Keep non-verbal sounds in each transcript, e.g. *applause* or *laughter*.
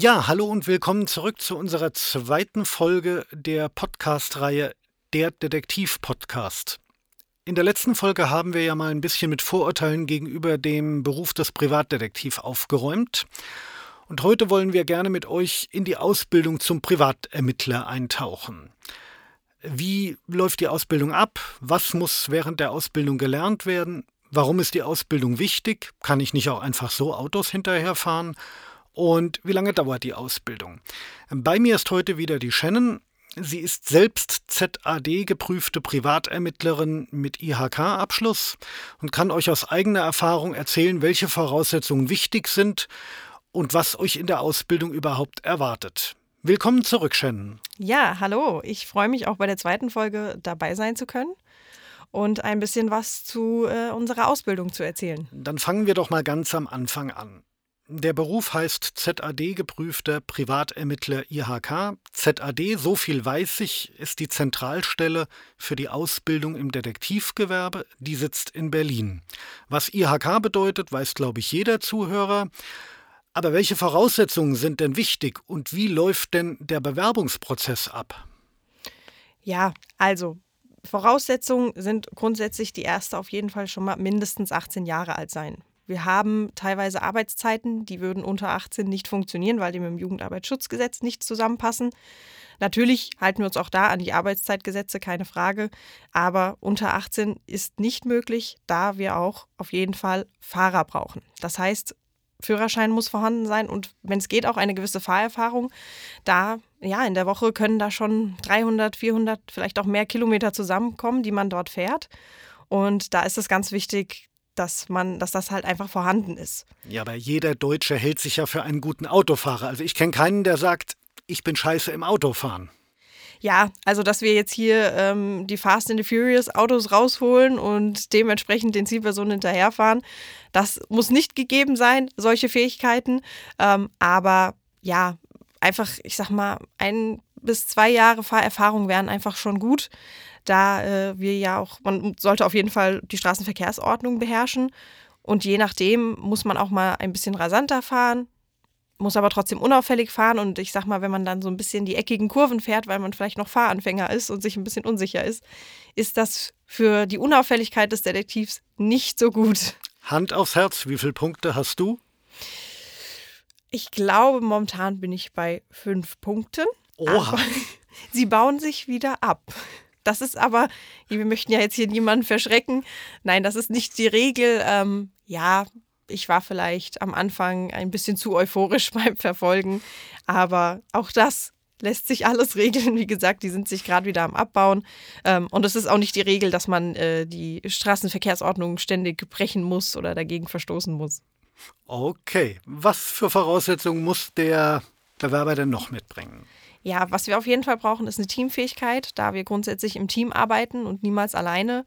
Ja, hallo und willkommen zurück zu unserer zweiten Folge der Podcast-Reihe Der Detektiv-Podcast. In der letzten Folge haben wir ja mal ein bisschen mit Vorurteilen gegenüber dem Beruf des Privatdetektiv aufgeräumt. Und heute wollen wir gerne mit euch in die Ausbildung zum Privatermittler eintauchen. Wie läuft die Ausbildung ab? Was muss während der Ausbildung gelernt werden? Warum ist die Ausbildung wichtig? Kann ich nicht auch einfach so Autos hinterherfahren? Und wie lange dauert die Ausbildung? Bei mir ist heute wieder die Shannon. Sie ist selbst ZAD geprüfte Privatermittlerin mit IHK-Abschluss und kann euch aus eigener Erfahrung erzählen, welche Voraussetzungen wichtig sind und was euch in der Ausbildung überhaupt erwartet. Willkommen zurück, Shannon. Ja, hallo. Ich freue mich auch bei der zweiten Folge dabei sein zu können und ein bisschen was zu äh, unserer Ausbildung zu erzählen. Dann fangen wir doch mal ganz am Anfang an. Der Beruf heißt ZAD geprüfter Privatermittler IHK. ZAD, so viel weiß ich, ist die Zentralstelle für die Ausbildung im Detektivgewerbe. Die sitzt in Berlin. Was IHK bedeutet, weiß, glaube ich, jeder Zuhörer. Aber welche Voraussetzungen sind denn wichtig und wie läuft denn der Bewerbungsprozess ab? Ja, also Voraussetzungen sind grundsätzlich die erste auf jeden Fall schon mal mindestens 18 Jahre alt sein. Wir haben teilweise Arbeitszeiten, die würden unter 18 nicht funktionieren, weil die mit dem Jugendarbeitsschutzgesetz nicht zusammenpassen. Natürlich halten wir uns auch da an die Arbeitszeitgesetze, keine Frage. Aber unter 18 ist nicht möglich, da wir auch auf jeden Fall Fahrer brauchen. Das heißt, Führerschein muss vorhanden sein und wenn es geht, auch eine gewisse Fahrerfahrung. Da, ja, in der Woche können da schon 300, 400, vielleicht auch mehr Kilometer zusammenkommen, die man dort fährt. Und da ist es ganz wichtig, dass man, dass das halt einfach vorhanden ist. Ja, aber jeder Deutsche hält sich ja für einen guten Autofahrer. Also ich kenne keinen, der sagt, ich bin scheiße im Autofahren. Ja, also dass wir jetzt hier ähm, die Fast and the Furious Autos rausholen und dementsprechend den Zielpersonen hinterherfahren, das muss nicht gegeben sein, solche Fähigkeiten. Ähm, aber ja, einfach, ich sag mal, ein bis zwei Jahre Fahrerfahrung wären einfach schon gut da äh, wir ja auch, man sollte auf jeden Fall die Straßenverkehrsordnung beherrschen. Und je nachdem muss man auch mal ein bisschen rasanter fahren, muss aber trotzdem unauffällig fahren. Und ich sag mal, wenn man dann so ein bisschen die eckigen Kurven fährt, weil man vielleicht noch Fahranfänger ist und sich ein bisschen unsicher ist, ist das für die Unauffälligkeit des Detektivs nicht so gut. Hand aufs Herz, wie viele Punkte hast du? Ich glaube, momentan bin ich bei fünf Punkten. Oha. *laughs* sie bauen sich wieder ab. Das ist aber, wir möchten ja jetzt hier niemanden verschrecken. Nein, das ist nicht die Regel. Ähm, ja, ich war vielleicht am Anfang ein bisschen zu euphorisch *laughs* beim Verfolgen, aber auch das lässt sich alles regeln. Wie gesagt, die sind sich gerade wieder am Abbauen. Ähm, und es ist auch nicht die Regel, dass man äh, die Straßenverkehrsordnung ständig brechen muss oder dagegen verstoßen muss. Okay, was für Voraussetzungen muss der Bewerber denn noch mitbringen? Ja, was wir auf jeden Fall brauchen, ist eine Teamfähigkeit, da wir grundsätzlich im Team arbeiten und niemals alleine.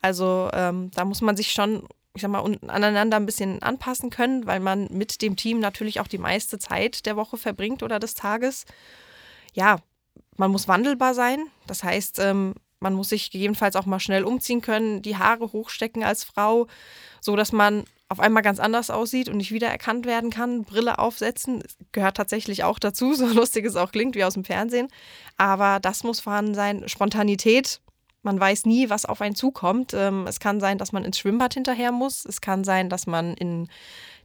Also ähm, da muss man sich schon, ich sag mal, aneinander ein bisschen anpassen können, weil man mit dem Team natürlich auch die meiste Zeit der Woche verbringt oder des Tages. Ja, man muss wandelbar sein. Das heißt, ähm, man muss sich gegebenenfalls auch mal schnell umziehen können, die Haare hochstecken als Frau, so dass man auf einmal ganz anders aussieht und nicht wiedererkannt werden kann. Brille aufsetzen gehört tatsächlich auch dazu, *laughs* so lustig es auch klingt wie aus dem Fernsehen. Aber das muss vorhanden sein. Spontanität. Man weiß nie, was auf einen zukommt. Ähm, es kann sein, dass man ins Schwimmbad hinterher muss. Es kann sein, dass man in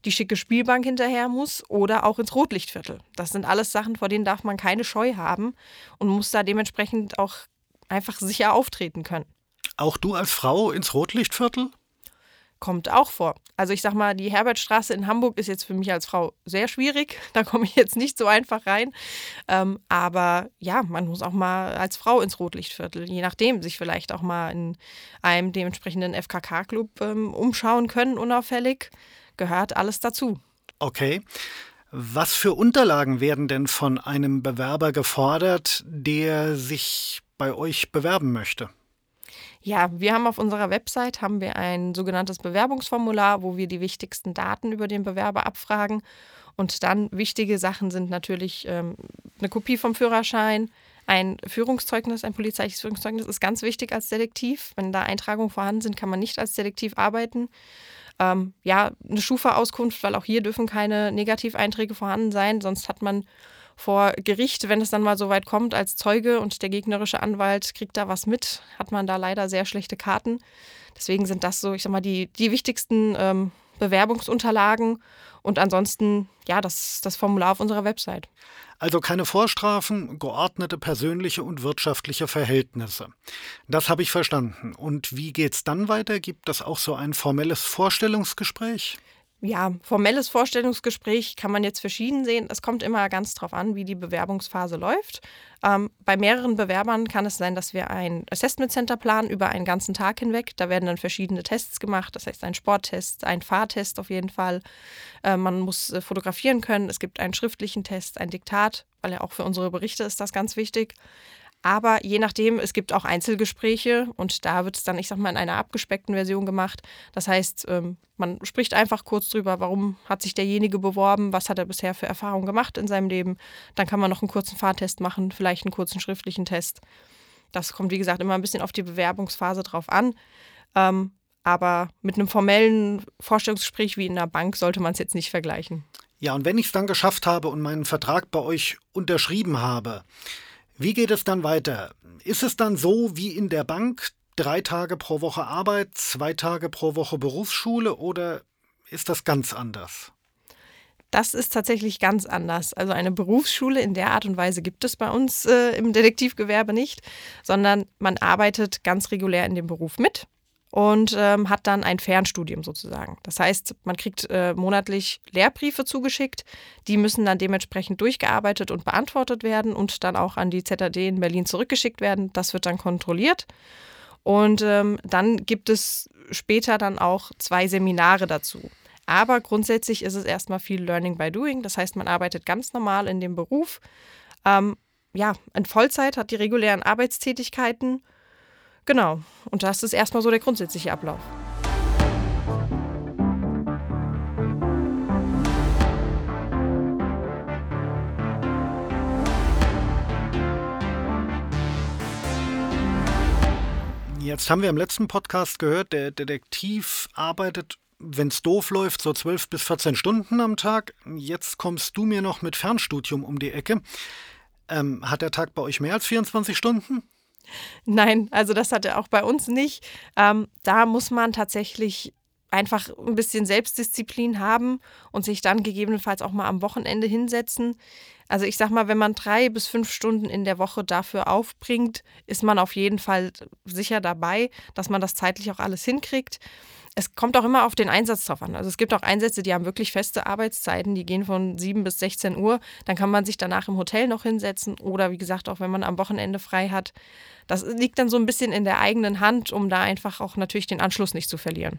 die schicke Spielbank hinterher muss oder auch ins Rotlichtviertel. Das sind alles Sachen, vor denen darf man keine Scheu haben und muss da dementsprechend auch einfach sicher auftreten können. Auch du als Frau ins Rotlichtviertel? Kommt auch vor. Also ich sag mal, die Herbertstraße in Hamburg ist jetzt für mich als Frau sehr schwierig. *laughs* Da komme ich jetzt nicht so einfach rein. Ähm, aber ja, man muss auch mal als Frau ins Rotlichtviertel, je nachdem, sich vielleicht auch mal in einem dementsprechenden FKK-Club ähm, umschauen können, unauffällig. Gehört alles dazu. Okay. Was für Unterlagen werden denn von einem Bewerber gefordert, der sich bei euch bewerben möchte? Ja, wir haben auf unserer Website haben wir ein sogenanntes Bewerbungsformular, wo wir die wichtigsten Daten über den Bewerber abfragen. Und dann wichtige Sachen sind natürlich ähm, eine Kopie vom Führerschein, ein Führungszeugnis, ein polizeiliches Führungszeugnis ist ganz wichtig als Detektiv. Wenn da Eintragungen vorhanden sind, kann man nicht als Detektiv arbeiten. Ähm, ja, eine Schufa-Auskunft, weil auch hier dürfen keine Negativeinträge vorhanden sein, sonst hat man vor Gericht, wenn es dann mal so weit kommt, als Zeuge und der gegnerische Anwalt kriegt da was mit, hat man da leider sehr schlechte Karten. Deswegen sind das so, ich sag mal, die, die wichtigsten ähm, Bewerbungsunterlagen und ansonsten, ja, das, das Formular auf unserer Website. Also keine Vorstrafen, geordnete persönliche und wirtschaftliche Verhältnisse. Das habe ich verstanden. Und wie geht's dann weiter? Gibt es auch so ein formelles Vorstellungsgespräch? Ja, formelles Vorstellungsgespräch kann man jetzt verschieden sehen. Es kommt immer ganz drauf an, wie die Bewerbungsphase läuft. Ähm, bei mehreren Bewerbern kann es sein, dass wir ein Assessment Center planen über einen ganzen Tag hinweg. Da werden dann verschiedene Tests gemacht, das heißt ein Sporttest, ein Fahrtest auf jeden Fall. Äh, man muss äh, fotografieren können. Es gibt einen schriftlichen Test, ein Diktat, weil ja auch für unsere Berichte ist das ganz wichtig. Aber je nachdem, es gibt auch Einzelgespräche und da wird es dann, ich sag mal, in einer abgespeckten Version gemacht. Das heißt, ähm, man spricht einfach kurz drüber, warum hat sich derjenige beworben, was hat er bisher für Erfahrungen gemacht in seinem Leben. Dann kann man noch einen kurzen Fahrtest machen, vielleicht einen kurzen schriftlichen Test. Das kommt, wie gesagt, immer ein bisschen auf die Bewerbungsphase drauf an. Ähm, aber mit einem formellen Vorstellungsgespräch wie in einer Bank sollte man es jetzt nicht vergleichen. Ja, und wenn ich es dann geschafft habe und meinen Vertrag bei euch unterschrieben habe, wie geht es dann weiter? Ist es dann so wie in der Bank, drei Tage pro Woche Arbeit, zwei Tage pro Woche Berufsschule oder ist das ganz anders? Das ist tatsächlich ganz anders. Also eine Berufsschule in der Art und Weise gibt es bei uns äh, im Detektivgewerbe nicht, sondern man arbeitet ganz regulär in dem Beruf mit und ähm, hat dann ein Fernstudium sozusagen. Das heißt, man kriegt äh, monatlich Lehrbriefe zugeschickt, die müssen dann dementsprechend durchgearbeitet und beantwortet werden und dann auch an die ZAD in Berlin zurückgeschickt werden. Das wird dann kontrolliert. Und ähm, dann gibt es später dann auch zwei Seminare dazu. Aber grundsätzlich ist es erstmal viel Learning by Doing. Das heißt, man arbeitet ganz normal in dem Beruf. Ähm, ja, in Vollzeit hat die regulären Arbeitstätigkeiten Genau. Und das ist erstmal so der grundsätzliche Ablauf. Jetzt haben wir im letzten Podcast gehört, der Detektiv arbeitet, wenn es doof läuft, so 12 bis 14 Stunden am Tag. Jetzt kommst du mir noch mit Fernstudium um die Ecke. Ähm, hat der Tag bei euch mehr als 24 Stunden? Nein, also das hat er auch bei uns nicht. Ähm, da muss man tatsächlich einfach ein bisschen Selbstdisziplin haben und sich dann gegebenenfalls auch mal am Wochenende hinsetzen. Also ich sag mal, wenn man drei bis fünf Stunden in der Woche dafür aufbringt, ist man auf jeden Fall sicher dabei, dass man das zeitlich auch alles hinkriegt es kommt auch immer auf den Einsatz drauf an. Also es gibt auch Einsätze, die haben wirklich feste Arbeitszeiten, die gehen von 7 bis 16 Uhr. Dann kann man sich danach im Hotel noch hinsetzen oder wie gesagt, auch wenn man am Wochenende frei hat. Das liegt dann so ein bisschen in der eigenen Hand, um da einfach auch natürlich den Anschluss nicht zu verlieren.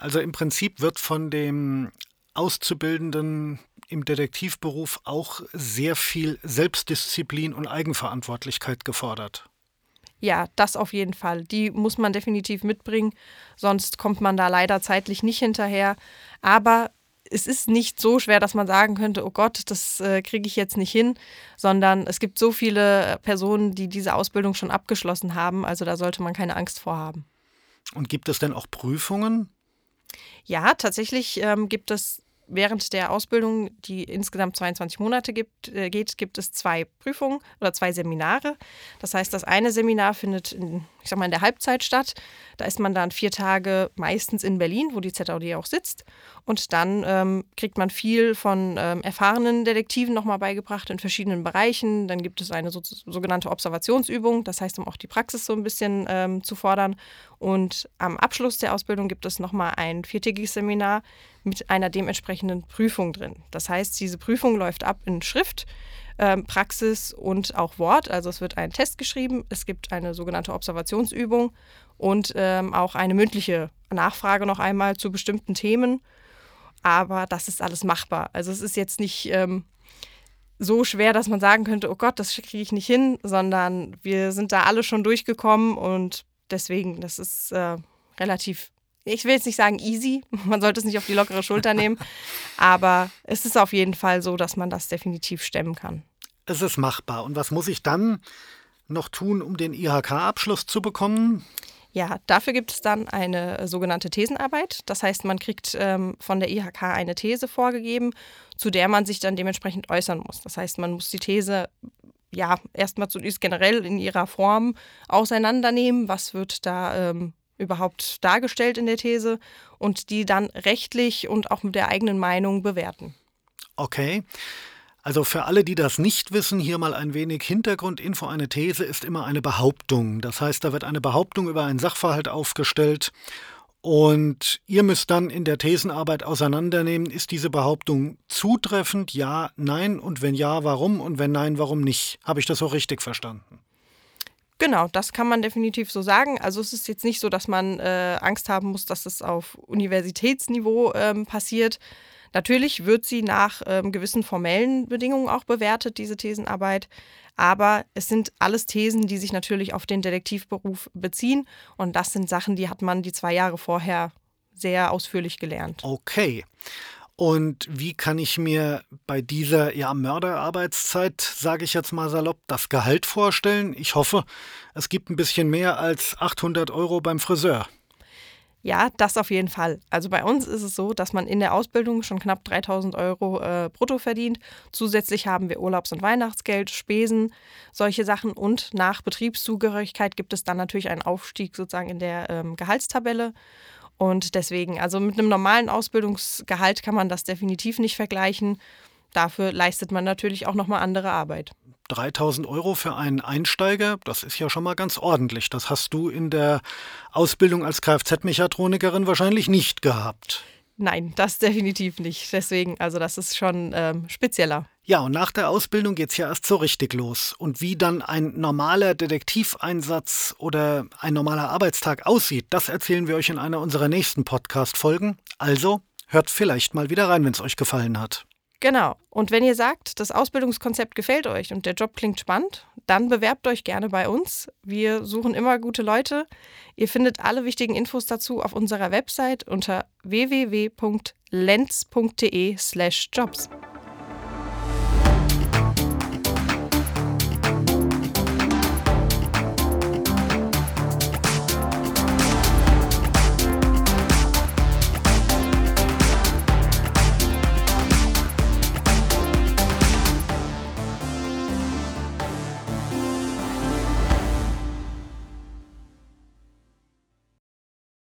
Also im Prinzip wird von dem Auszubildenden im Detektivberuf auch sehr viel Selbstdisziplin und Eigenverantwortlichkeit gefordert. Ja, das auf jeden Fall. Die muss man definitiv mitbringen, sonst kommt man da leider zeitlich nicht hinterher. Aber es ist nicht so schwer, dass man sagen könnte, oh Gott, das äh, kriege ich jetzt nicht hin, sondern es gibt so viele Personen, die diese Ausbildung schon abgeschlossen haben, also da sollte man keine Angst vor haben. Und gibt es denn auch Prüfungen? Ja, tatsächlich ähm, gibt es während der Ausbildung, die insgesamt 22 Monate gibt, äh, geht, gibt es zwei Prüfungen oder zwei Seminare. Das heißt, das eine Seminar findet in, ich sag mal, in der Halbzeit statt. Da ist man dann vier Tage meistens in Berlin, wo die ZAD auch sitzt. Und dann ähm, kriegt man viel von ähm, erfahrenen Detektiven nochmal beigebracht in verschiedenen Bereichen. Dann gibt es eine so, sogenannte Observationsübung, das heißt, um auch die Praxis so ein bisschen ähm, zu fordern. Und am Abschluss der Ausbildung gibt es nochmal ein viertägiges Seminar mit einer dementsprechenden Prüfung drin. Das heißt, diese Prüfung läuft ab in Schrift. Ähm, Praxis und auch Wort. Also es wird ein Test geschrieben, es gibt eine sogenannte Observationsübung und ähm, auch eine mündliche Nachfrage noch einmal zu bestimmten Themen. Aber das ist alles machbar. Also es ist jetzt nicht ähm, so schwer, dass man sagen könnte, oh Gott, das kriege ich nicht hin, sondern wir sind da alle schon durchgekommen und deswegen, das ist äh, relativ ich will jetzt nicht sagen easy, *laughs* man sollte es nicht auf die lockere Schulter nehmen, *laughs* aber es ist auf jeden Fall so, dass man das definitiv stemmen kann. Es ist machbar. Und was muss ich dann noch tun, um den IHK-Abschluss zu bekommen? Ja, dafür gibt es dann eine äh, sogenannte Thesenarbeit. Das heißt, man kriegt ähm, von der IHK eine These vorgegeben, zu der man sich dann dementsprechend äußern muss. Das heißt, man muss die These ja erstmal zunächst generell in ihrer Form auseinandernehmen. Was wird da ähm, überhaupt dargestellt in der These und die dann rechtlich und auch mit der eigenen Meinung bewerten. Okay. Also für alle, die das nicht wissen, hier mal ein wenig Hintergrundinfo. Eine These ist immer eine Behauptung. Das heißt, da wird eine Behauptung über einen Sachverhalt aufgestellt und ihr müsst dann in der Thesenarbeit auseinandernehmen, ist diese Behauptung zutreffend, ja, nein und wenn ja, warum und wenn nein, warum nicht. Habe ich das auch richtig verstanden? Genau, das kann man definitiv so sagen. Also es ist jetzt nicht so, dass man äh, Angst haben muss, dass es auf Universitätsniveau ähm, passiert. Natürlich wird sie nach ähm, gewissen formellen Bedingungen auch bewertet, diese Thesenarbeit. Aber es sind alles Thesen, die sich natürlich auf den Detektivberuf beziehen. Und das sind Sachen, die hat man die zwei Jahre vorher sehr ausführlich gelernt. Okay. Und wie kann ich mir bei dieser ja, Mörderarbeitszeit, sage ich jetzt mal salopp, das Gehalt vorstellen? Ich hoffe, es gibt ein bisschen mehr als 800 Euro beim Friseur. Ja, das auf jeden Fall. Also bei uns ist es so, dass man in der Ausbildung schon knapp 3000 Euro äh, brutto verdient. Zusätzlich haben wir Urlaubs- und Weihnachtsgeld, Spesen, solche Sachen. Und nach Betriebszugehörigkeit gibt es dann natürlich einen Aufstieg sozusagen in der ähm, Gehaltstabelle. Und deswegen, also mit einem normalen Ausbildungsgehalt kann man das definitiv nicht vergleichen. Dafür leistet man natürlich auch nochmal andere Arbeit. 3000 Euro für einen Einsteiger, das ist ja schon mal ganz ordentlich. Das hast du in der Ausbildung als Kfz-Mechatronikerin wahrscheinlich nicht gehabt. Nein, das *laughs* definitiv nicht. Deswegen, also das ist schon ähm, spezieller. Ja, und nach der Ausbildung geht es ja erst so richtig los. Und wie dann ein normaler Detektiveinsatz oder ein normaler Arbeitstag aussieht, das erzählen wir euch in einer unserer nächsten Podcast-Folgen. Also hört vielleicht mal wieder rein, wenn es euch gefallen hat. Genau. Und wenn ihr sagt, das Ausbildungskonzept gefällt euch und der Job klingt spannend, dann bewerbt euch gerne bei uns. Wir suchen immer gute Leute. Ihr findet alle wichtigen Infos dazu auf unserer Website unter www.lenz.de/jobs.